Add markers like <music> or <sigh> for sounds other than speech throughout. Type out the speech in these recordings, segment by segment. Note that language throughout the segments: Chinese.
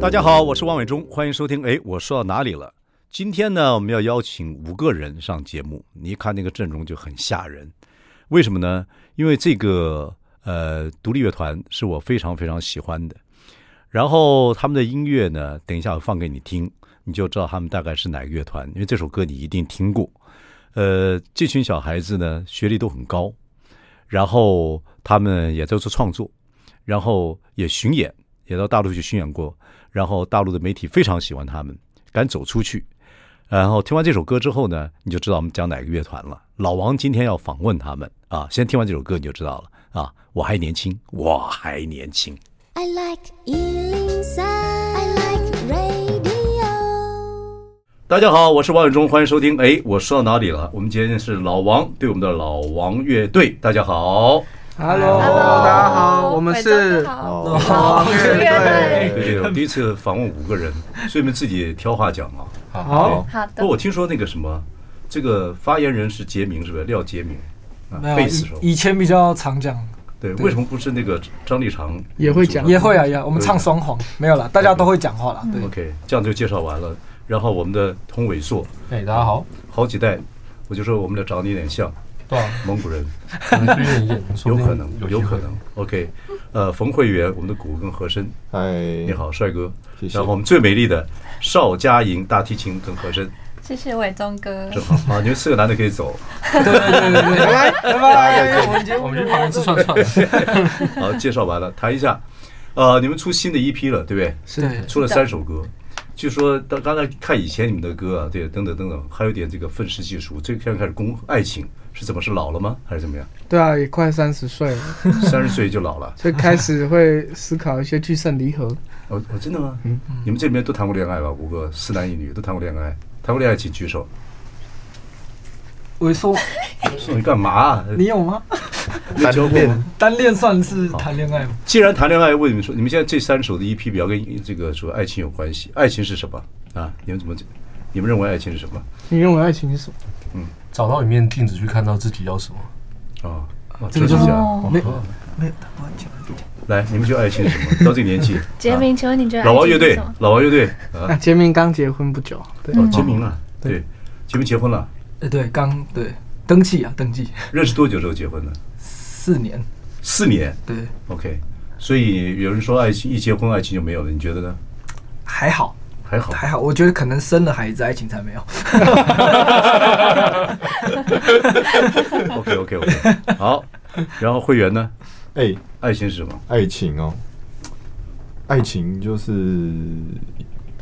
大家好，我是王伟忠，欢迎收听。哎，我说到哪里了？今天呢，我们要邀请五个人上节目。你一看那个阵容就很吓人，为什么呢？因为这个呃独立乐团是我非常非常喜欢的。然后他们的音乐呢，等一下我放给你听，你就知道他们大概是哪个乐团。因为这首歌你一定听过。呃，这群小孩子呢，学历都很高，然后他们也都是创作，然后也巡演，也到大陆去巡演过。然后大陆的媒体非常喜欢他们，敢走出去。然后听完这首歌之后呢，你就知道我们讲哪个乐团了。老王今天要访问他们啊，先听完这首歌你就知道了啊。我还年轻，我还年轻。I like 103, I like radio。大家好，我是王伟忠，欢迎收听。哎，我说到哪里了？我们今天是老王对我们的老王乐队，大家好。Hello，大家好，我们是老王乐队。对对，我第一次访问五个人，所以你们自己挑话讲啊。好好的。不过我听说那个什么，这个发言人是杰明，是不是廖杰明？没有，贝斯手。以前比较常讲。对，为什么不是那个张立常也会讲？也会啊，也我们唱双簧，没有了，大家都会讲话了。对，OK，这样就介绍完了。然后我们的童伟硕，哎，大家好，好几代，我就说我们俩长得有点像。对，蒙古人，有可能，有可能。OK，呃，冯慧媛，我们的鼓跟和声，嗨，你好，帅哥。然后我们最美丽的邵佳莹，大提琴跟和声。谢谢伟忠哥。正好，好，你们四个男的可以走。对对对对对，拜拜拜拜。我们去旁边吃串串。好，介绍完了，谈一下，呃，你们出新的一批了，对不对？是，出了三首歌。据说刚刚才看以前你们的歌啊，对，等等等等，还有点这个愤世嫉俗。这现在开始攻爱情。是怎么是老了吗？还是怎么样？对啊，也快三十岁了，<laughs> 三十岁就老了，所以开始会思考一些聚散离合。哦哦，真的吗？嗯，你们这边都谈过恋爱吧？五个四男一女都谈过恋爱，谈过恋爱请举手。我说，说你干嘛？你有吗？单恋，单恋算是谈恋爱吗？既然谈恋爱，问你们说你们现在这三首的 EP 比较跟这个说爱情有关系？爱情是什么啊？你们怎么？你们认为爱情是什么？你认为爱情是什么？嗯。找到一面镜子，去看到自己要什么啊？这个就是没没有，来，你们觉得爱情是什么？到这个年纪，<laughs> 杰明，请问你觉得老王乐队，老王乐队啊？杰明刚结婚不久，对，杰明啊，对，杰明结婚了，呃，对，刚对登记啊，登记。认识多久之后结婚的？四年，四年，对，OK。所以有人说爱情一结婚爱情就没有了，你觉得呢？还好。还好还好，我觉得可能生了孩子，爱情才没有。<laughs> OK OK OK，好。然后会员呢？哎、欸，爱情是什么？爱情哦，爱情就是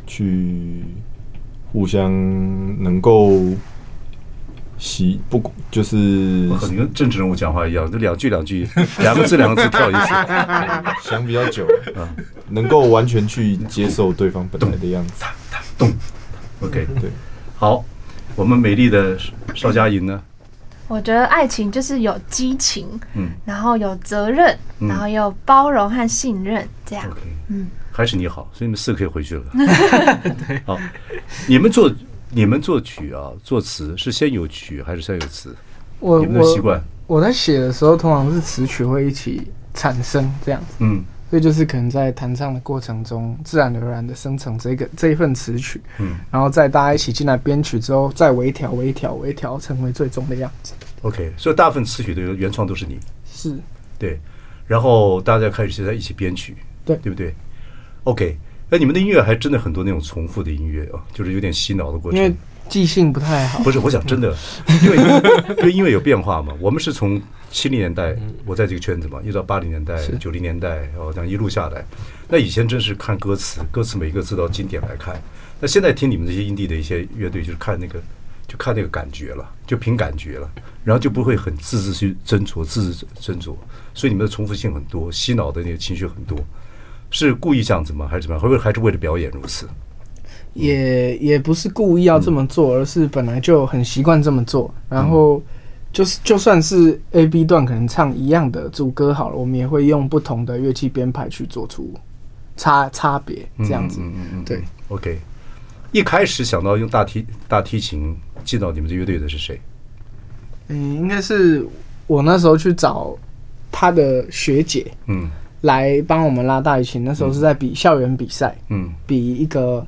去互相能够喜不就是你跟政治人物讲话一样，就两句两句，两个字两个字跳一次，<laughs> 想比较久啊。能够完全去接受对方本来的样子，动，OK，对，好，我们美丽的邵佳莹呢？我觉得爱情就是有激情，嗯，然后有责任，然后有包容和信任，这样。嗯，还是你好，所以你们四个可以回去了。对，<laughs> 好，你们作你们作曲啊，作词是先有曲还是先有词？我你们的习惯，我在写的时候通常是词曲会一起产生这样子，嗯。所以就是可能在弹唱的过程中，自然而然的生成这个这一份词曲，嗯，然后在大家一起进来编曲之后，再微调、微调、微调，成为最终的样子。OK，所以大部分词曲的原创都是你，是，对，然后大家开始现在一起编曲，对，对不对？OK，那你们的音乐还真的很多那种重复的音乐啊，就是有点洗脑的过程。因为记性不太好，不是，我想真的，<laughs> 因为因为 <laughs> 因为有变化嘛。我们是从七零年代，我在这个圈子嘛，一直到八零年代、九零年代，然后这样一路下来。那以前真是看歌词，歌词每一个字都要经典来看。那现在听你们这些 indie 的一些乐队，就是看那个，就看那个感觉了，就凭感觉了，然后就不会很字字去斟酌，字字斟酌。所以你们的重复性很多，洗脑的那个情绪很多，是故意这样子吗？还是怎么样？会不会还是为了表演如此？也也不是故意要这么做，而是本来就很习惯这么做。然后就是就算是 A B 段可能唱一样的主歌好了，我们也会用不同的乐器编排去做出差差别，这样子。嗯嗯嗯，对，OK。一开始想到用大提大提琴进到你们这乐队的是谁？嗯，应该是我那时候去找他的学姐，嗯，来帮我们拉大提琴。那时候是在比校园比赛，嗯，比一个，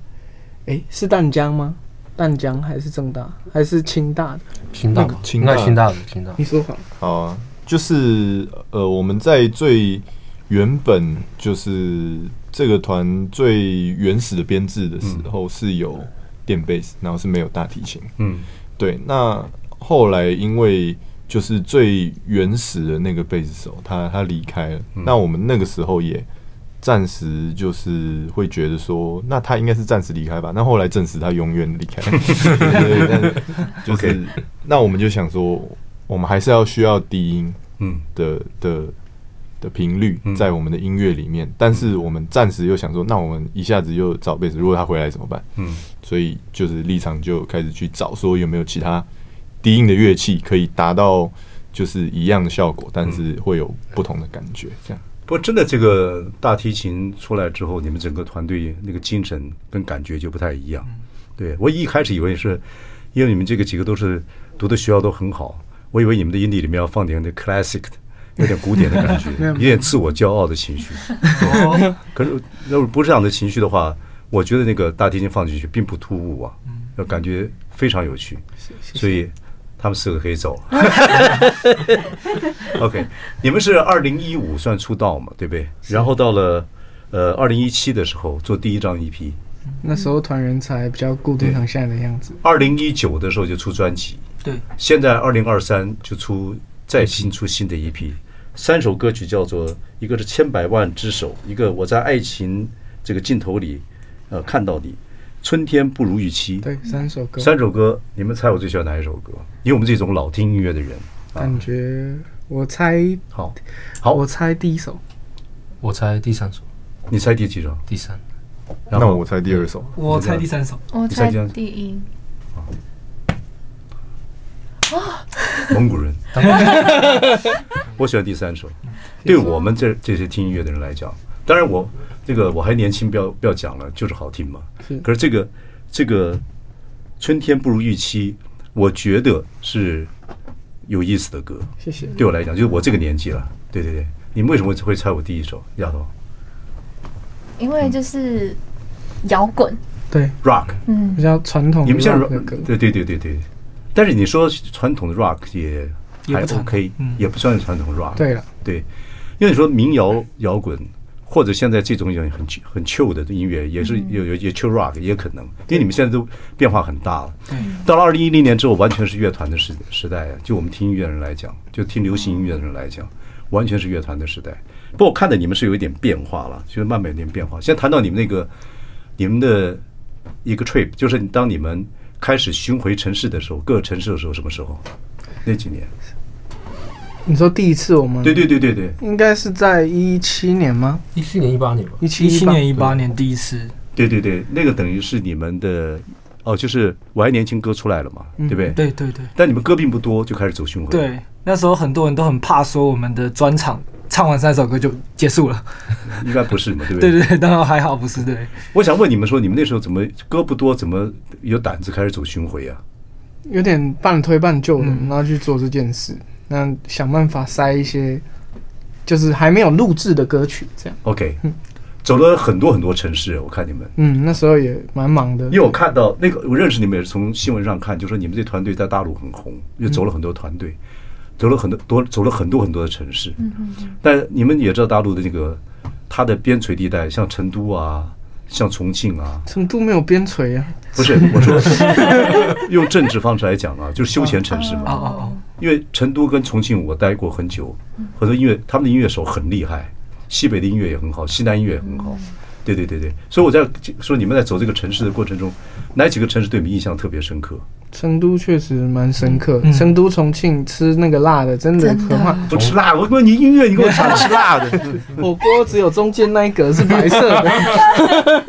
哎、欸，是淡江吗？淡江还是正大还是清大的？清大，清大，清大的，清大。你说好。好啊，就是呃，我们在最原本就是这个团最原始的编制的时候是有电贝斯，然后是没有大提琴，嗯，对，那。后来因为就是最原始的那个贝斯手，他他离开了，嗯，那我们那个时候也暂时就是会觉得说，那他应该是暂时离开吧。那后来证实他永远离开，<laughs> 就是 Okay. 那我们就想说，我们还是要需要低音嗯的的的频率在我们的音乐里面，但是我们暂时又想说，那我们一下子又找贝斯，如果他回来怎么办？嗯，所以就是立场就开始去找，说有没有其他。低音的乐器可以达到就是一样的效果，但是会有不同的感觉。这样，不过真的这个大提琴出来之后，你们整个团队那个精神跟感觉就不太一样。对，我一开始以为是，因为你们这个几个都是读的学校都很好，我以为你们的音底里面要放点那 classic 的，有点古典的感觉，<laughs> 有点自我骄傲的情绪。可是要不是这样的情绪的话，我觉得那个大提琴放进去并不突兀啊，要感觉非常有趣。所以。他们四个可以走，<laughs> OK。你们是二零一五算出道嘛，对不对？然后到了呃二零一七的时候做第一张 EP，那时候团人才比较固定像现在的样子。二零一九的时候就出专辑，对。现在二零二三就出再新出新的 EP，三首歌曲叫做一个是千百万之手，一个我在爱情这个镜头里呃看到你。春天不如预期。对，三首歌。三首歌，你们猜我最喜欢哪一首歌？因为我们这种老听音乐的人，感觉我猜好，好，我猜第一首，我猜第三首，你猜第几首？第三。那我猜第二首，我猜第三首，我猜第一。啊，蒙古人。<laughs> 我喜欢第三首。对我们这这些听音乐的人来讲，当然我。这个我还年轻，不要不要讲了，就是好听嘛。是，可是这个这个春天不如预期，我觉得是有意思的歌。谢谢。对我来讲，就是我这个年纪了。对对对，你们为什么会猜我第一首？丫头？因为就是摇滚。对，rock，嗯，比较传统。你们像 rock，对对对对对。但是你说传统的 rock 也还 OK，也不算是传统 rock。对了，对，因为你说民谣摇滚。或者现在这种很很 chill 的音乐，也是有有也 chill rock 也可能，因为你们现在都变化很大了。到了二零一零年之后，完全是乐团的时时代。就我们听音乐的人来讲，就听流行音乐的人来讲，完全是乐团的时代。不过我看到你们是有一点变化了，就是慢慢有点变化。先谈到你们那个你们的一个 trip，就是当你们开始巡回城市的时候，各个城市的时候，什么时候？那几年？你说第一次我们？对对对对对，应该是在一七年吗？一七年、一八年吧。一七一七年、一八年第一次。对对对，那个等于是你们的哦，就是我还年轻歌出来了嘛，对不对？对对对。但你们歌并不多，就开始走巡回。对，那时候很多人都很怕说我们的专场唱完三首歌就结束了。应该不是嘛，对不对？对对对，当然还好不是对。我想问你们说，你们那时候怎么歌不多，怎么有胆子开始走巡回啊？有点半推半就的，然后去做这件事。那想办法塞一些，就是还没有录制的歌曲，这样。OK，嗯走了很多很多城市，我看你们。嗯，那时候也蛮忙的。因为我看到那个，我认识你们也是从新闻上看，就说你们这团队在大陆很红，又走了很多团队，走了很多多，走了很多很多的城市。嗯嗯嗯。但你们也知道大陆的那个，它的边陲地带，像成都啊。像重庆啊，成都没有边陲啊。不是，我说 <laughs> 用政治方式来讲啊，就是休闲城市嘛。哦哦哦。因为成都跟重庆我待过很久，很多音乐，他们的音乐手很厉害，西北的音乐也很好，西南音乐也很好。对对对对，所以我在说你们在走这个城市的过程中，哪几个城市对你们印象特别深刻？成都确实蛮深刻。成都、重庆吃那个辣的，真的很好。不吃辣，我问你音乐，你给我唱 <laughs> 吃辣的。火锅只有中间那一格是白色的。<laughs>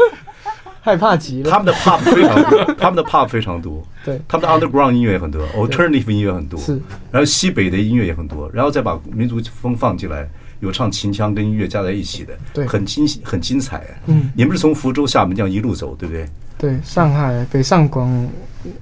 害怕极了。他们的 pop 非常多，他们的 pop 非常多，对，他们的 underground 音乐也很多，alternative 音乐很多，是，然后西北的音乐也很多，然后再把民族风放进来，有唱秦腔跟音乐加在一起的，对，很精很精彩。嗯，你们是从福州、厦门这样一路走，对不对？对，上海、北上广。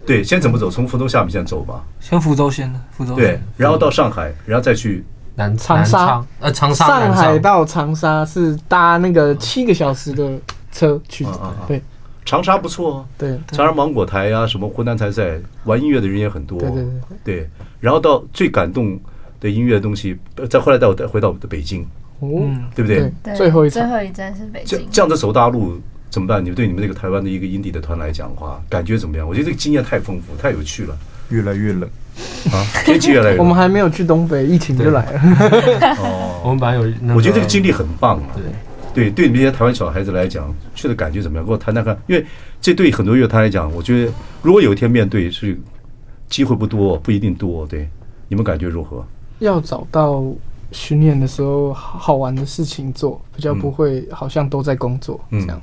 对，先怎么走？从福州、厦门先走吧。先福州先的，福州。对，然后到上海，然后再去。南长沙，呃，长沙，上海到长沙是搭那个七个小时的车去。对，长沙不错。对，长沙芒果台呀，什么湖南台在玩音乐的人也很多。对对对。对，然后到最感动的音乐东西，再后来带我带回到我的北京。哦，对不对？对，最后一最后一站是北京。这这样子走大陆怎么办？你们对你们这个台湾的一个音地的团来讲的话，感觉怎么样？我觉得这个经验太丰富，太有趣了。越来越冷啊！天气越来越冷。我们还没有去东北，疫情就来了。哦，<laughs> 我们本来有，我觉得这个经历很棒啊。对对，对你们这些台湾小孩子来讲，去的感觉怎么样？给我谈谈看，因为这对很多乐团来讲，我觉得如果有一天面对是机会不多，不一定多。对，你们感觉如何？要找到巡演的时候好玩的事情做，比较不会好像都在工作这样。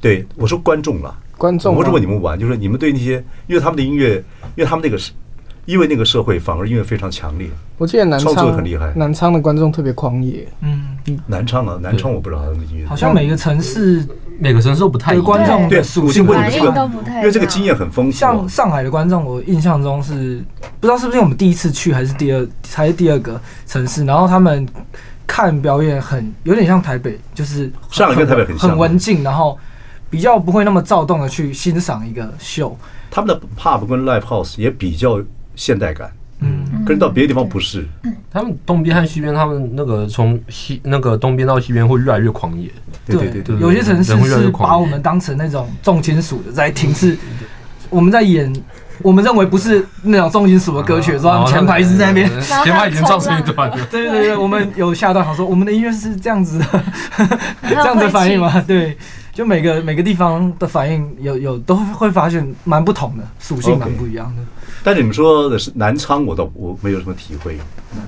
对，我说观众了。观众，我不是问你们玩，就是你们对那些，因为他们的音乐，因为他们那个是，因为那个社会反而音乐非常强烈。我记得南昌很厉害，南昌的观众特别狂野。嗯嗯，南昌啊，南昌我不知道他们的音乐。好像每个城市每个城市都不太一样。观众对，我就问你这个，因为这个经验很丰富。像上海的观众，我印象中是不知道是不是我们第一次去，还是第二还是第二个城市，然后他们看表演很有点像台北，就是上海跟台北很像，很文静，然后。比较不会那么躁动的去欣赏一个秀，他们的 pub 跟 live house 也比较现代感，嗯，可是到别的地方不是，他们东边和西边，他们那个从西那个东边到西边会越来越狂野，对对对对，有些城市是把我们当成那种重金属的在听，是我们在演，我们认为不是那种重金属的歌曲，说他们前排是在那边，前排已经唱成一段了，<laughs> 对对对，我们有下段好说，我们的音乐是这样子的，<laughs> <laughs> 这样子反应吗？对。就每个每个地方的反应有有都会发现蛮不同的属性，蛮不一样的。Okay. 但是你们说的是南昌，我倒我没有什么体会。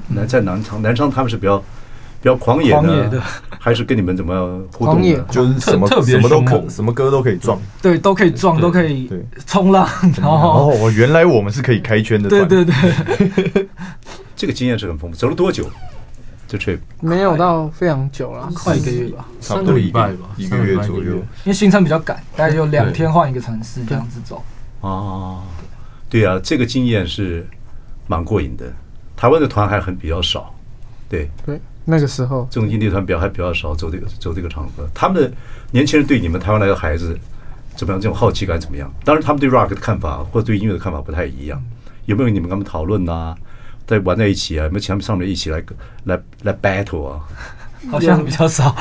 南在南昌，南昌他们是比较比较狂野的，野的还是跟你们怎么互动？狂野就是什么特别什么都可，什么歌都可以撞，对，都可以撞，都可以冲浪。然后哦，原来我们是可以开圈的。对对对，<laughs> <laughs> 这个经验是很丰富。走了多久？这 trip 没有到非常久了，快一个月吧，差不多一个礼拜吧，一个月左右。因为行程比较赶，大概就两天换一个城市这样子走。哦，对啊，这个经验是蛮过瘾的。台湾的团还很比较少，对对，那个时候这种音乐团比较还比较少，走这个走这个场合。他们的年轻人对你们台湾来的孩子怎么样？这种好奇感怎么样？当然，他们对 rock 的看法或者对音乐的看法不太一样。有没有你们跟他们讨论呐？在玩在一起啊？有没有前面上面一起来来来 battle 啊？<laughs> 好像比较少，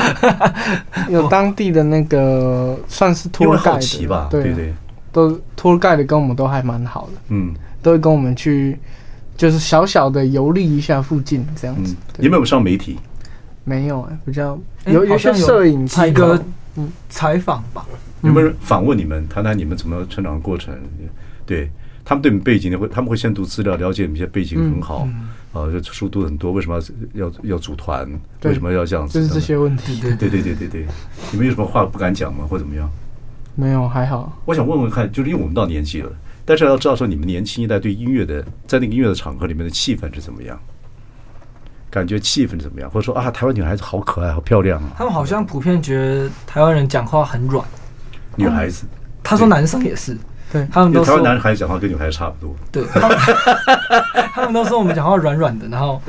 <laughs> 有当地的那个算是托盖的吧？对对，都托盖的跟我们都还蛮好的，嗯，都会跟我们去，就是小小的游历一下附近这样子。有没有上媒体？没有哎，比较有有些摄影拍个嗯采访吧？有没有人访问你们，谈谈你们怎么成长的过程？对。他们对你们背景的会，他们会先读资料，了解你们一些背景很好，啊，就书读很多，为什么要要要组团？为什么要这样子？就是这些问题。对对对对对，你们有什么话不敢讲吗？或怎么样？没有，还好。我想问问看，就是因为我们到年纪了，但是要知道说，你们年轻一代对音乐的，在那个音乐的场合里面的气氛是怎么样？感觉气氛怎么样？或者说啊，台湾女孩子好可爱，好漂亮啊！他们好像普遍觉得台湾人讲话很软。女孩子，他说男生也是。对他们都说，台湾男孩子讲话跟女孩子差不多。对，他们，<laughs> 他们都说我们讲话软软的，然后，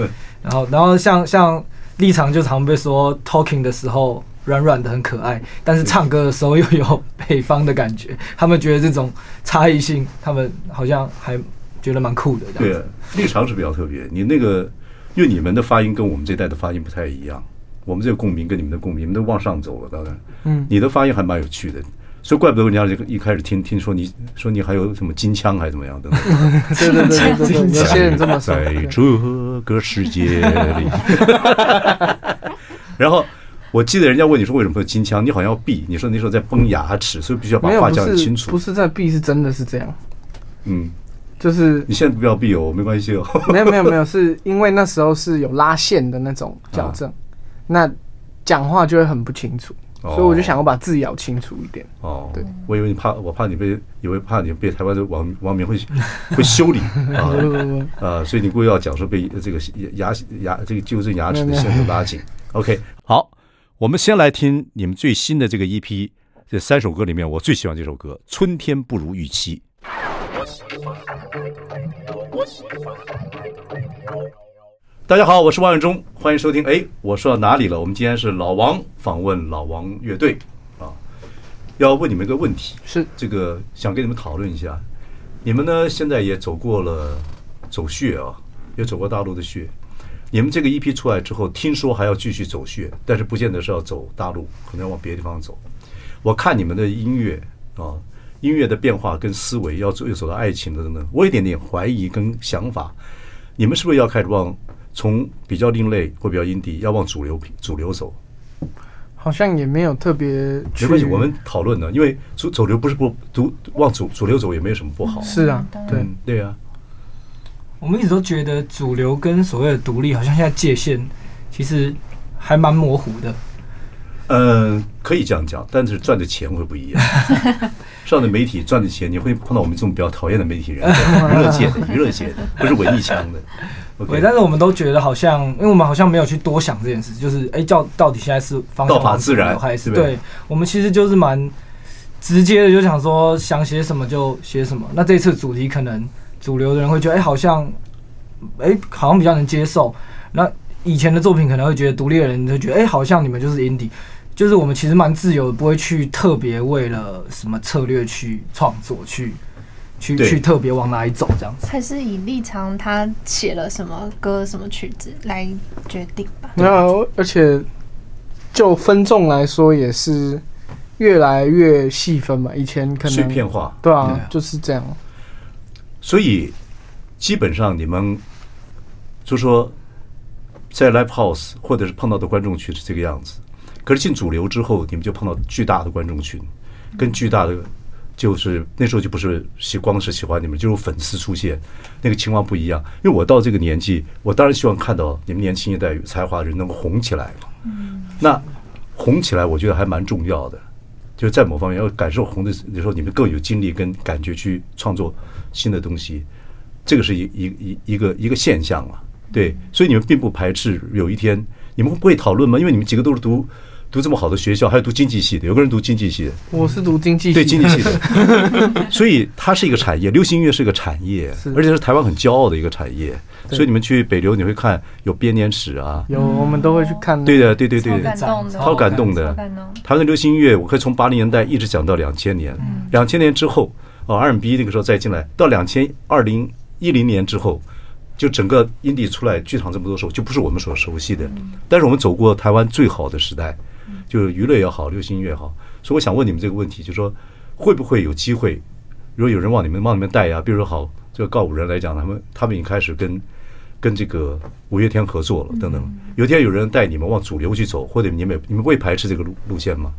然后，然后像像立场就常被说 talking 的时候软软的很可爱，但是唱歌的时候又有北方的感觉。<laughs> 他们觉得这种差异性，他们好像还觉得蛮酷的。对，立场是比较特别。你那个，因为你们的发音跟我们这代的发音不太一样，我们这个共鸣跟你们的共鸣，你们都往上走了，当然，嗯，你的发音还蛮有趣的。所以怪不得人家就一开始听听说你说你还有什么金枪还是怎么样的？对对对对对，有些人这么说。在这个世界里，然后我记得人家问你说为什么会有金枪，你好像要闭，你说那时候在崩牙齿，所以必须要把话讲清楚。不是在闭，是真的是这样。嗯，就是你现在不要闭哦，没关系哦。没有没有没有，是因为那时候是有拉线的那种矫正，那讲话就会很不清楚。所以我就想要把字咬清楚一点。哦，对，我以为你怕，我怕你被，以为怕你被台湾的网网民会 <laughs> 会修理。<laughs> 啊。啊，所以你故意要讲说被这个牙牙这个纠正牙齿的线都拉紧。OK，好，我们先来听你们最新的这个 EP，这三首歌里面我最喜欢这首歌《春天不如预期》。大家好，我是王永忠，欢迎收听。哎，我说到哪里了？我们今天是老王访问老王乐队啊，要问你们一个问题，是这个想跟你们讨论一下。你们呢，现在也走过了走穴啊，也走过大陆的穴。你们这个 EP 出来之后，听说还要继续走穴，但是不见得是要走大陆，可能要往别的地方走。我看你们的音乐啊，音乐的变化跟思维要走，又走到爱情的等等，我有一点点怀疑跟想法。你们是不是要开始往？从比较另类或比较 indie，要往主流主流走，好像也没有特别。没关系，我们讨论呢，因为主主流不是不主往主主流走也没有什么不好。是啊，对、嗯、对啊。我们一直都觉得主流跟所谓的独立，好像现在界限其实还蛮模糊的。嗯，可以这样讲，但是赚的钱会不一样。<laughs> 上的媒体赚的钱，你会碰到我们这种比较讨厌的媒体人，娱乐界的娱乐界的，不是文艺腔的。对，但是我们都觉得好像，因为我们好像没有去多想这件事，就是哎，叫到底现在是方向道法自然还是对？我们其实就是蛮直接的，就想说想写什么就写什么。那这次主题可能主流的人会觉得哎，好像哎，好像比较能接受。那以前的作品可能会觉得独立的人就觉得哎，好像你们就是 indie，就是我们其实蛮自由的，不会去特别为了什么策略去创作去。去去特别往哪里走这样子，还是以立场他写了什么歌什么曲子来决定吧。没有，而且就分众来说也是越来越细分嘛。以前可能碎片化，对啊，就是这样。所以基本上你们就说在 Live House 或者是碰到的观众群是这个样子，可是进主流之后，你们就碰到巨大的观众群，跟巨大的。就是那时候就不是喜光是喜欢你们，就是粉丝出现，那个情况不一样。因为我到这个年纪，我当然希望看到你们年轻一代有才华的人能够红起来。那红起来，我觉得还蛮重要的。就是在某方面要感受红的时候，你们更有精力跟感觉去创作新的东西。这个是一一一一个一个现象啊。对，所以你们并不排斥有一天你们会不会讨论吗？因为你们几个都是读。读这么好的学校，还有读经济系的，有个人读经济系的，我是读经济系，对经济系的，<laughs> 所以它是一个产业，流行音乐是一个产业，而且是台湾很骄傲的一个产业。所以你们去北流，你会看有编年史啊，有我们都会去看。对的，对对对，超感动的。感动。台湾的流行音乐，我可以从八零年代一直讲到两千年，两千年之后，哦，R&B 那个时候再进来，到两千二零一零年之后，就整个 indie 出来剧场这么多时候，就不是我们所熟悉的。但是我们走过台湾最好的时代。就是娱乐也好，流行音乐也好，所以我想问你们这个问题，就是说会不会有机会，如果有人往你们往里面带呀？比如说好，这个告五人来讲，他们他们已经开始跟跟这个五月天合作了，等等。有一天有人带你们往主流去走，或者你们你们不会排斥这个路路线吗？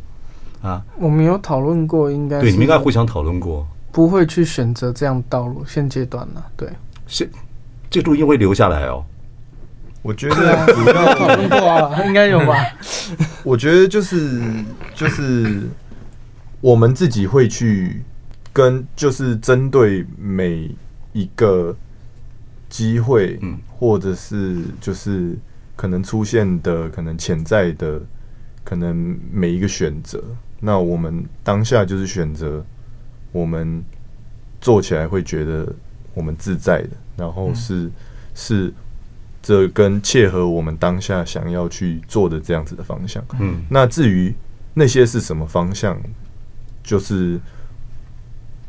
啊，我们有讨论过，应该对，你们应该互相讨论过，不会去选择这样道路，现阶段呢？对，现这个录音会留下来哦。我觉得主要讨论过啊，应该有吧。<laughs> 我觉得就是就是我们自己会去跟，就是针对每一个机会，嗯，或者是就是可能出现的、可能潜在的、可能每一个选择，那我们当下就是选择我们做起来会觉得我们自在的，然后是是。这跟切合我们当下想要去做的这样子的方向。嗯，那至于那些是什么方向，就是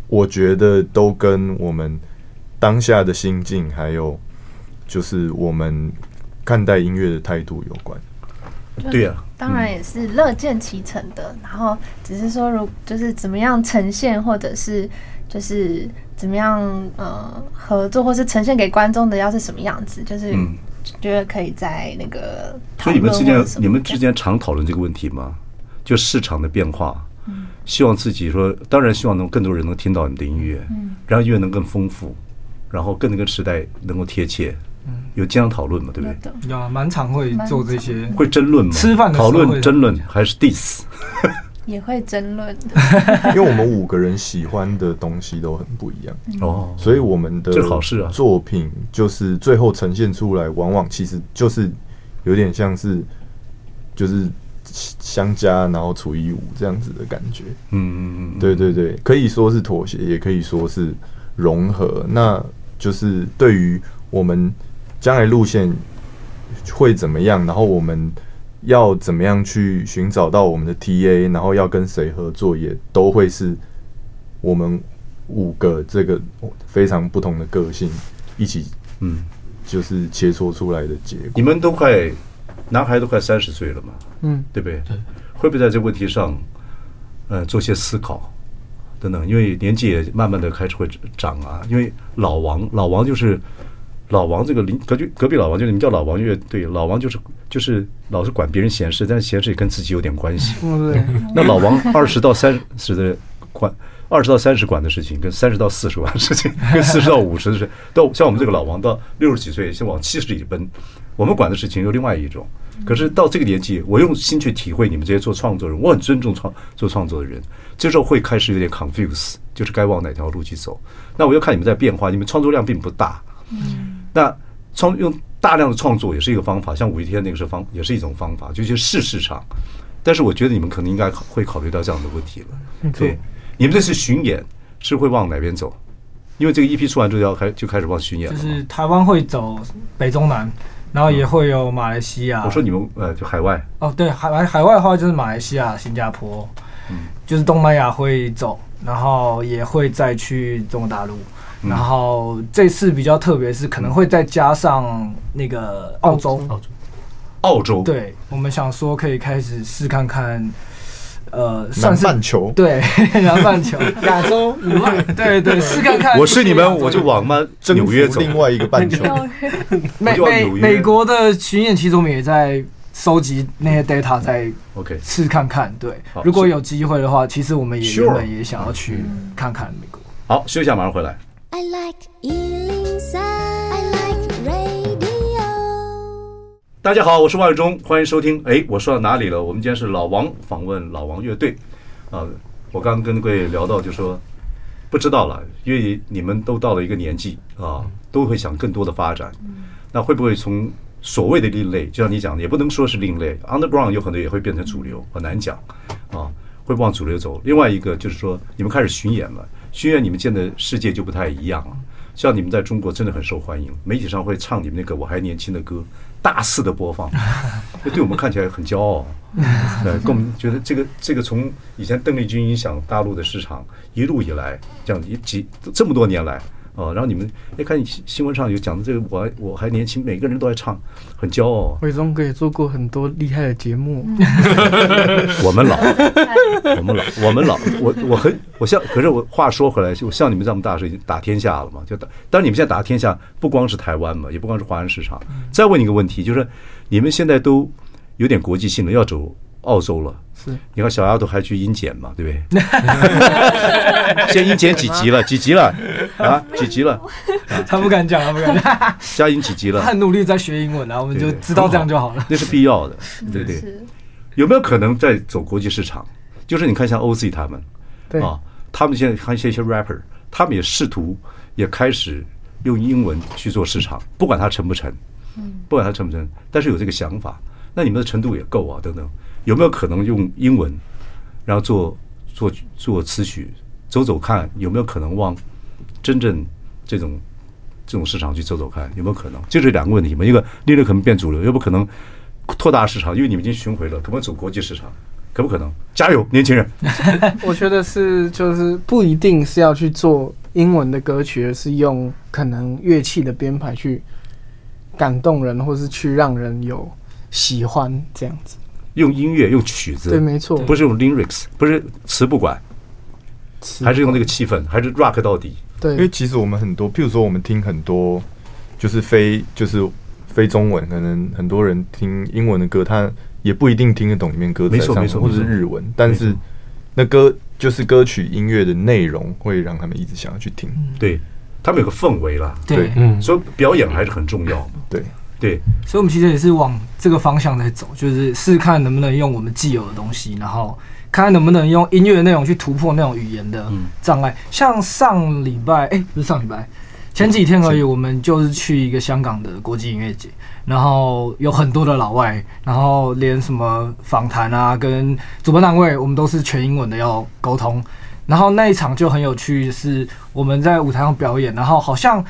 我觉得都跟我们当下的心境，还有就是我们看待音乐的态度有关。对啊，当然也是乐见其成的。然后只是说，如就是怎么样呈现，或者是就是怎么样呃合作，或是呈现给观众的，要是什么样子，就是。觉得可以在那个，所以你们之间，你们之间常讨论这个问题吗？就市场的变化，希望自己说，当然希望能更多人能听到你的音乐，然后音乐能更丰富，然后更能跟时代能够贴切，有经常讨论嘛，对不对？有蛮常会做这些，会争论吗？吃饭讨论争论还是 diss？<laughs> 也会争论，<laughs> 因为我们五个人喜欢的东西都很不一样哦，所以我们的好事啊，作品就是最后呈现出来，往往其实就是有点像是就是相加，然后除以五这样子的感觉。嗯嗯对对对，可以说是妥协，也可以说是融合。那就是对于我们将来路线会怎么样，然后我们。要怎么样去寻找到我们的 TA，然后要跟谁合作，也都会是我们五个这个非常不同的个性一起，嗯，就是切磋出来的结果。你们都快，男孩都快三十岁了嘛，嗯，对不对？对，会不会在这个问题上，呃，做些思考等等？因为年纪也慢慢的开始会长啊。因为老王，老王就是。老王这个邻隔壁隔壁老王，就是你们叫老王乐队，老王就是就是老是管别人闲事，但是闲事也跟自己有点关系。那老王二十到三十的管，二十到三十管的事情，跟三十到四十管的事情，<laughs> 跟四十到五十的事，到像我们这个老王到六十几岁，先往七十里奔，我们管的事情又另外一种。可是到这个年纪，我用心去体会你们这些做创作人，我很尊重创做创作的人，这时候会开始有点 confuse，就是该往哪条路去走。那我又看你们在变化，你们创作量并不大。嗯。那创用大量的创作也是一个方法，像五月天那个是方，也是一种方法，就去试市场。但是我觉得你们可能应该会考虑到这样的问题了。对，你们这次巡演是会往哪边走？因为这个 EP 出完之后要开就开始往巡演了。就是台湾会走北中南，然后也会有马来西亚。我说你们呃，就海外哦，对，海外海外的话就是马来西亚、新加坡，嗯，就是东南亚会走，然后也会再去中国大陆。然后这次比较特别，是可能会再加上那个澳洲，澳洲，澳洲。对，我们想说可以开始试看看，呃，南半球，对，<laughs> 南半球，<laughs> 亚洲以外，对对，试看看。我是你们，我就往嘛纽约走，另外一个半球。<laughs> 美美美国的巡演，其实我们也在收集那些 data，在 OK 试看看。对，如果有机会的话，其实我们也原本也想要去看看美国。好，休息一下，马上回来。I like 大家好，我是万忠，欢迎收听。哎，我说到哪里了？我们今天是老王访问老王乐队。啊，我刚刚跟各位聊到，就说不知道了，因为你们都到了一个年纪啊，都会想更多的发展。那会不会从所谓的另类，就像你讲的，也不能说是另类，underground 有很多也会变成主流，很难讲啊，会不往主流走。另外一个就是说，你们开始巡演了。巡演你们见的世界就不太一样了，像你们在中国真的很受欢迎，媒体上会唱你们那个我还年轻的歌，大肆的播放，<laughs> 这对我们看起来很骄傲，<laughs> 呃，跟我们觉得这个这个从以前邓丽君影响大陆的市场一路以来，这样一几这么多年来。哦，然后你们哎，看新新闻上有讲的这个，我还我还年轻，每个人都在唱，很骄傲。伟忠哥也做过很多厉害的节目。<laughs> <laughs> 我们老，我们老，我们老，我我很我像，可是我话说回来，就像你们这么大，是已经打天下了嘛？就打，当然你们现在打天下，不光是台湾嘛，也不光是华人市场。再问你一个问题，就是你们现在都有点国际性了，要走澳洲了。是，你看小丫头还去英检嘛，对不对？<laughs> 现在英检几级了？几级了？<laughs> 啊，几级了？<laughs> 他不敢讲，他不敢讲。佳英几级了？他很努力在学英文啊，我们就知道这样就好了。那是必要的，对对。有没有可能在走国际市场？就是你看像 OZ 他们，对啊，他们现在看一些一些 rapper，他们也试图也开始用英文去做市场，不管他成不成，不管他成不成，但是有这个想法，那你们的程度也够啊，等等。有没有可能用英文，然后做做做词曲，走走看有没有可能往真正这种这种市场去走走看有没有可能？就这两个问题嘛，一个利润可能变主流，又不可能扩大市场，因为你们已经巡回了，可不可以走国际市场？可不可能？加油，年轻人！<laughs> 我觉得是，就是不一定是要去做英文的歌曲，而是用可能乐器的编排去感动人，或是去让人有喜欢这样子。用音乐，用曲子，对，没错，不是用 lyrics，不是词不管，还是用那个气氛，还是 rock 到底。对，因为其实我们很多，譬如说我们听很多，就是非就是非中文，可能很多人听英文的歌，他也不一定听得懂里面歌词，没错没错，或者是日文，但是那歌就是歌曲音乐的内容会让他们一直想要去听。对。他们有个氛围啦。对，嗯，所以表演还是很重要。对对，所以我们其实也是往这个方向在走，就是试试看能不能用我们既有的东西，然后看看能不能用音乐的内容去突破那种语言的障碍。像上礼拜，哎，不是上礼拜，前几天而已，我们就是去一个香港的国际音乐节。然后有很多的老外，然后连什么访谈啊，跟主办单位，我们都是全英文的要沟通。然后那一场就很有趣，是我们在舞台上表演，然后好像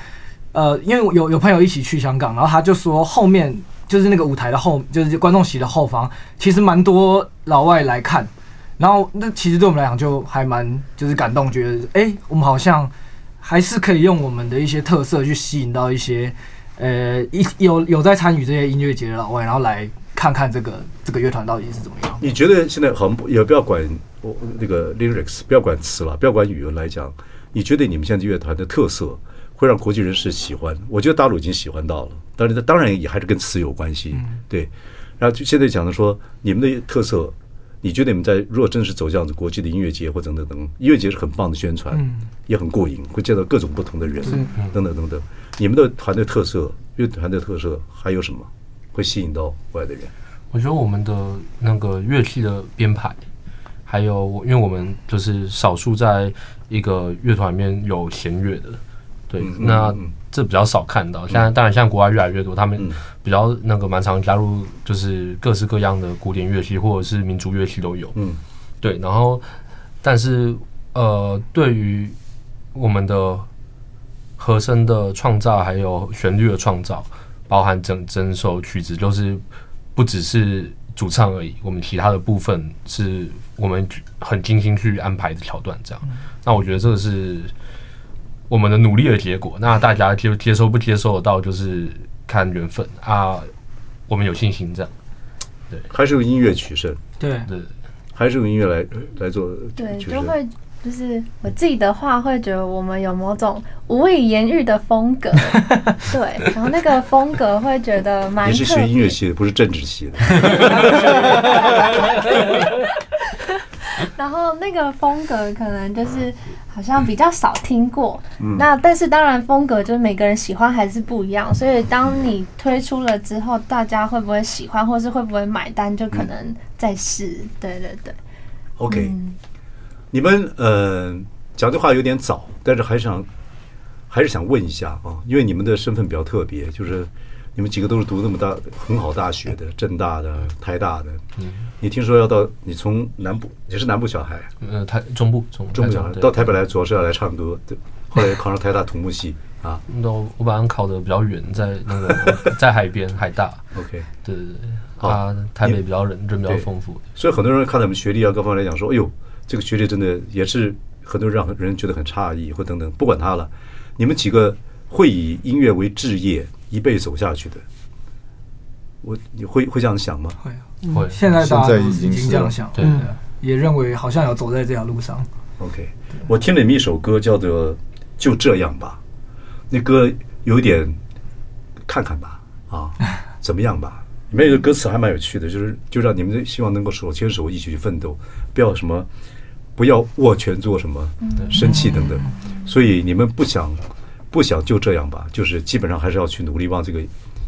呃，因为有有朋友一起去香港，然后他就说后面就是那个舞台的后，就是观众席的后方，其实蛮多老外来看。然后那其实对我们来讲就还蛮就是感动，觉得哎，我们好像还是可以用我们的一些特色去吸引到一些。呃，一有有在参与这些音乐节的老外，然后来看看这个这个乐团到底是怎么样。你觉得现在很也不要管我那个 lyrics，不要管词了，不要管语文来讲，你觉得你们现在乐团的特色会让国际人士喜欢？我觉得大陆已经喜欢到了，但是当然也还是跟词有关系，对。然后就现在讲的说，你们的特色，你觉得你们在如果真是走这样子国际的音乐节或等等等，音乐节是很棒的宣传，也很过瘾，会见到各种不同的人，等等等等。你们的团队特色，乐团的特色还有什么会吸引到外的人？我觉得我们的那个乐器的编排，还有因为我们就是少数在一个乐团里面有弦乐的，对，嗯、那这比较少看到。现在当然，像国外越来越多，他们比较那个蛮常加入，就是各式各样的古典乐器或者是民族乐器都有。嗯，对。然后，但是呃，对于我们的。和声的创造，还有旋律的创造，包含整整首曲子，就是不只是主唱而已。我们其他的部分是我们很精心去安排的桥段，这样。那我觉得这个是我们的努力的结果。那大家就接受不接受得到，就是看缘分啊。我们有信心，这样。对，还是用音乐取胜。对对，还是用音乐来来做。对，就会。就是我自己的话，会觉得我们有某种无以言喻的风格，<laughs> 对，然后那个风格会觉得蛮。你是学音乐系的，不是政治系的。<laughs> <laughs> 然后那个风格可能就是好像比较少听过，嗯、那但是当然风格就是每个人喜欢还是不一样，所以当你推出了之后，大家会不会喜欢，或是会不会买单，就可能再试。对对对，OK。嗯你们呃讲这话有点早，但是还想还是想问一下啊，因为你们的身份比较特别，就是你们几个都是读那么大很好大学的，政大的、台大的。嗯。你听说要到你从南部，你是南部小孩？呃，台中部，中中部小孩到台北来，主要是要来唱歌。对。后来考上台大土木系啊。那我本来考的比较远，在那个 <laughs> 在海边海大。OK。对对对。啊，台北比较人人比较丰富，所以很多人看到我们学历啊各方面来讲说，哎呦。这个学历真的也是很多人让人觉得很诧异，或等等，不管他了。你们几个会以音乐为置业，一辈子走下去的，我你会会这样想吗？会，会。现在大家已经这样想，对，也认为好像要走在这条路上。OK，我听了你们一首歌，叫做《就这样吧》，那歌有点看看吧，啊，<laughs> 怎么样吧？里面有个歌词还蛮有趣的，就是就让你们希望能够手牵手一起去奋斗，不要什么。不要握拳做什么，生气等等，所以你们不想不想就这样吧？就是基本上还是要去努力往这个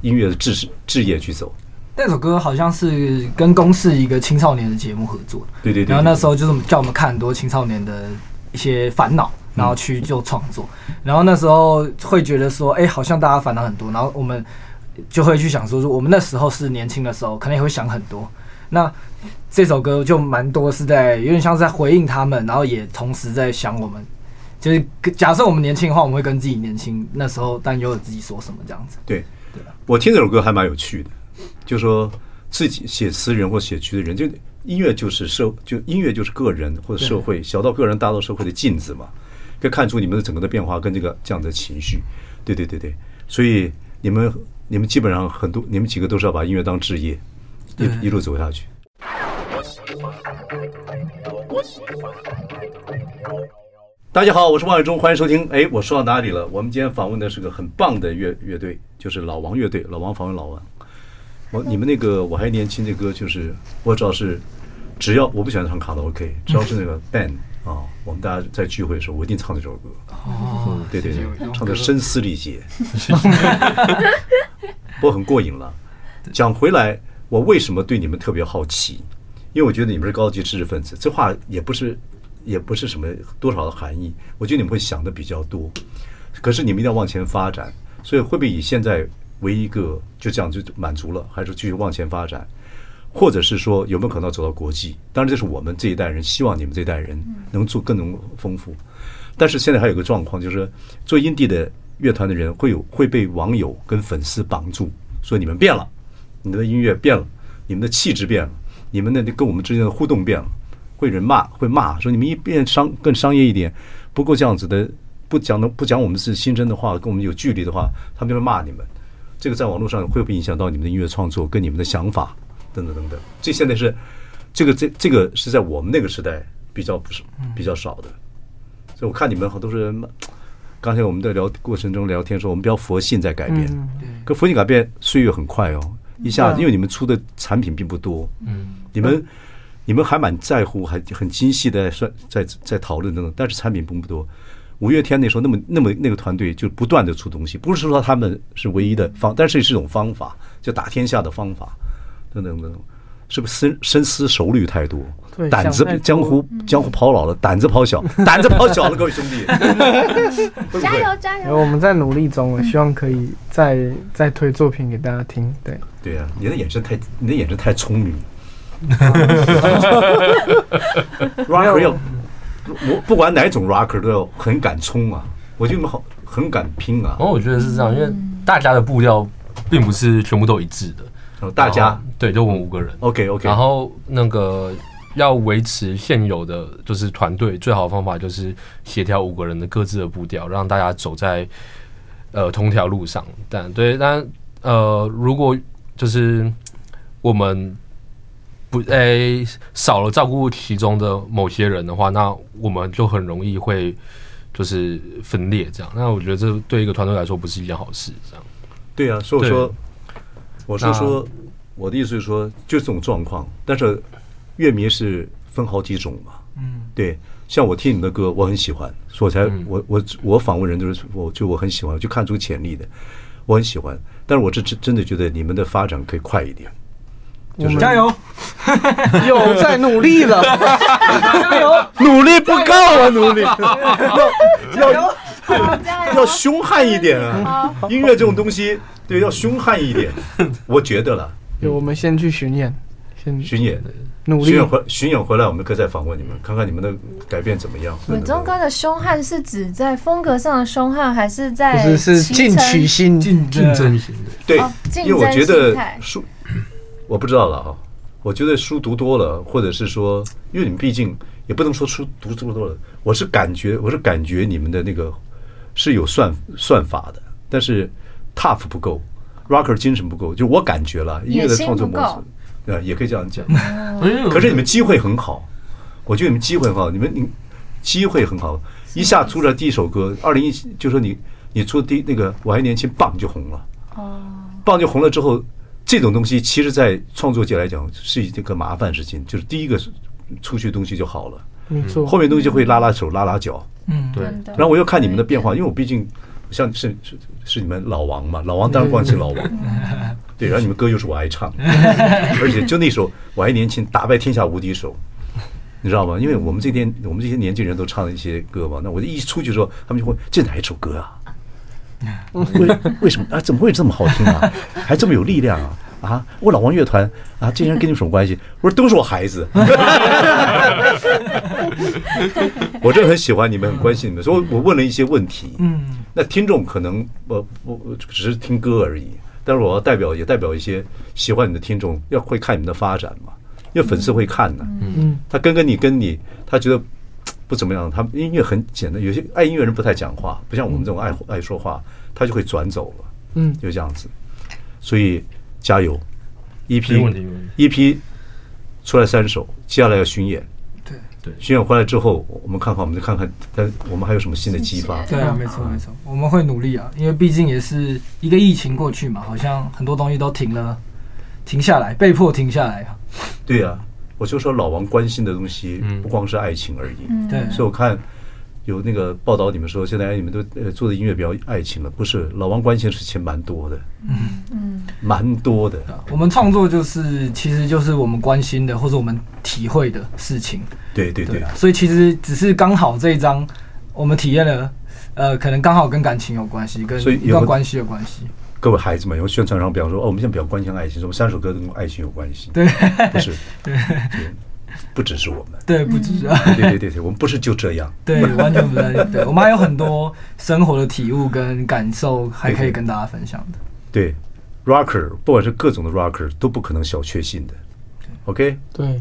音乐的志志业去走。那首歌好像是跟公视一个青少年的节目合作，对对对。然后那时候就是叫我们看很多青少年的一些烦恼，然后去做创作。然后那时候会觉得说，哎，好像大家烦恼很多，然后我们就会去想说，说我们那时候是年轻的时候，可能也会想很多。那这首歌就蛮多是在有点像是在回应他们，然后也同时在想我们。就是假设我们年轻的话，我们会跟自己年轻那时候担忧的自己说什么这样子。对，对。我听这首歌还蛮有趣的，就说自己写词人或写曲的人，就音乐就是社，就音乐就是个人或者社会，小到个人，大到社会的镜子嘛，可以看出你们的整个的变化跟这个这样的情绪。对对对对，所以你们你们基本上很多，你们几个都是要把音乐当职业。一一路走下去。大家好，我是王伟忠，欢迎收听。哎，我说到哪里了？我们今天访问的是个很棒的乐乐队，就是老王乐队。老王访问老王。我你们那个我还年轻这歌，就是我主要是只要我不喜欢唱卡拉 OK，只要是那个 <laughs> band 啊，我们大家在聚会的时候，我一定唱这首歌。哦，对对对，唱的声嘶力竭，<laughs> <laughs> 不过很过瘾了。讲回来，我为什么对你们特别好奇？因为我觉得你们是高级知识分子，这话也不是，也不是什么多少的含义。我觉得你们会想的比较多，可是你们一定要往前发展。所以会不会以现在为一个就这样就满足了，还是继续往前发展？或者是说有没有可能走到国际？当然，这是我们这一代人希望你们这一代人能做更能丰富。但是现在还有个状况，就是做 indie 的乐团的人会有会被网友跟粉丝绑住，说你们变了，你们的音乐变了，你们的气质变了，你们的跟我们之间的互动变了，会人骂会骂说你们一变商更商业一点，不够这样子的，不讲的不讲我们是新生的话，跟我们有距离的话，他们就会骂你们。这个在网络上会不会影响到你们的音乐创作跟你们的想法等等等等？这现在是这个这这个是在我们那个时代比较不是比较少的。所以我看你们好多人，刚才我们在聊过程中聊天说，我们比较佛性在改变，可佛性改变岁月很快哦，一下子因为你们出的产品并不多，嗯，你们你们还蛮在乎，还很精细的在算在在讨论等等，但是产品并不多。五月天那时候那么那么那个团队就不断的出东西，不是说他们是唯一的方，但是是一种方法，就打天下的方法，等等等等，是不是深深思熟虑太多？胆子江湖江湖跑老了，胆子跑小，胆子跑小了，各位兄弟，加油加油！我们在努力中，我希望可以再再推作品给大家听。对对啊，你的眼神太你的眼神太聪明。<laughs> 我不管哪种 rocker 都要很敢冲啊！我觉得好很敢拼啊！然后，我觉得是这样，因为大家的步调并不是全部都一致的。哦，大家对，就我们五个人。OK OK。然后那个要维持现有的就是团队，最好的方法就是协调五个人的各自的步调，让大家走在呃同条路上。但对，但呃，如果就是我们。不，诶、欸，少了照顾其中的某些人的话，那我们就很容易会就是分裂这样。那我觉得这对一个团队来说不是一件好事，这样。对啊，所以说，我是说，我的意思是说，就这种状况。但是乐迷是分好几种嘛，嗯，对。像我听你的歌，我很喜欢，所以我才我我我访问人就是我就我很喜欢，就看出潜力的，我很喜欢。但是我是真真的觉得你们的发展可以快一点。我们加油，<laughs> 有在努力了，<laughs> 加油，努力不够啊，努力 <laughs> 要要要要凶悍一点啊！音乐这种东西，对，要凶悍一点，我觉得了。有，我们先去巡演，先巡演的，努力巡演回巡演回来，我们可以再访问你们，看看你们的改变怎么样。伟忠哥的凶悍是指在风格上的凶悍，还是在是是进取心、竞竞争型的？对，因为我觉得输。我不知道了啊，我觉得书读多了，或者是说，因为你们毕竟也不能说书读这么多了。我是感觉，我是感觉你们的那个是有算算法的，但是 tough 不够，rocker 精神不够，就我感觉了，音乐的创作模式，对，也可以这样讲。可是你们机会很好，我觉得你们机会很好，你们你机会很好，一下出了第一首歌，二零一七就说你你出第那个我还年轻，棒就红了，哦，棒就红了之后。这种东西其实，在创作界来讲是一个麻烦事情。就是第一个出去的东西就好了，没错。后面东西会拉拉手、拉拉脚，嗯，对。然后我又看你们的变化，因为我毕竟像是是是你们老王嘛，老王当然关心老王，<laughs> 对。然后你们歌又是我爱唱，<laughs> 而且就那首我还年轻，打败天下无敌手，你知道吗？因为我们这天我们这些年轻人都唱了一些歌嘛，那我一出去的时候，他们就会这哪一首歌啊？为为什么啊？怎么会这么好听啊？<laughs> 还这么有力量啊？啊！我老王乐团啊，这些人跟你们什么关系？我说都是我孩子。<laughs> 我真的很喜欢你们，很关心你们，所以我问了一些问题。嗯，那听众可能我我只是听歌而已，但是我要代表也代表一些喜欢你的听众，要会看你们的发展嘛，因为粉丝会看的。嗯，他跟跟你跟你，他觉得。不怎么样，他们音乐很简单。有些爱音乐人不太讲话，不像我们这种爱爱说话，他就会转走了。嗯，就这样子。所以加油！EP 一批出来三首，接下来要巡演。对对，巡演回来之后，我们看看，我们再看看，但我们还有什么新的激发？对啊，没错没错，我们会努力啊，因为毕竟也是一个疫情过去嘛，好像很多东西都停了，停下来，被迫停下来啊。对啊。我就说老王关心的东西不光是爱情而已。嗯，对，所以我看有那个报道，你们说现在你们都呃做的音乐比较爱情了，不是？老王关心的事情蛮多的，嗯嗯，蛮多的。我们创作就是，其实就是我们关心的或者我们体会的事情。对对对，对啊，所以其实只是刚好这一张我们体验了，呃，可能刚好跟感情有关系，跟一段关系有关系。各位孩子们，有宣传上，比方说，哦，我们现在比较关心爱情，说三首歌都跟爱情有关系。对，不是，对，<laughs> 不只是我们，对，不只是，对对对对，我们不是就这样，<laughs> 对，完全不在，对，我们还有很多生活的体悟跟感受，还可以跟大家分享的。对，Rocker，不管是各种的 Rocker，都不可能小确幸的。OK，对，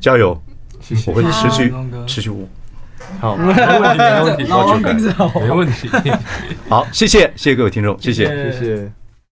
加油，谢谢，我会持续持续。好，没问题，没问题，<laughs> 老王听着好，没问题。<laughs> 好，谢谢，谢谢各位听众，谢谢，谢谢。